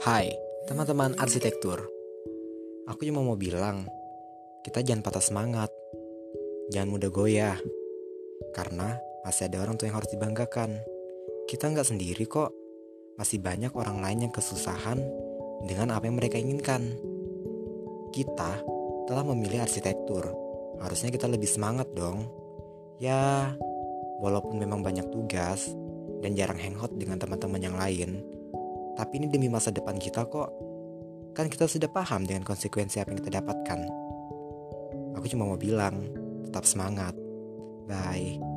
Hai, teman-teman arsitektur. Aku cuma mau bilang, kita jangan patah semangat. Jangan mudah goyah. Karena masih ada orang tua yang harus dibanggakan. Kita nggak sendiri kok. Masih banyak orang lain yang kesusahan dengan apa yang mereka inginkan. Kita telah memilih arsitektur. Harusnya kita lebih semangat dong. Ya, walaupun memang banyak tugas dan jarang hangout dengan teman-teman yang lain, tapi ini demi masa depan kita kok. Kan kita sudah paham dengan konsekuensi apa yang kita dapatkan. Aku cuma mau bilang, tetap semangat. Bye.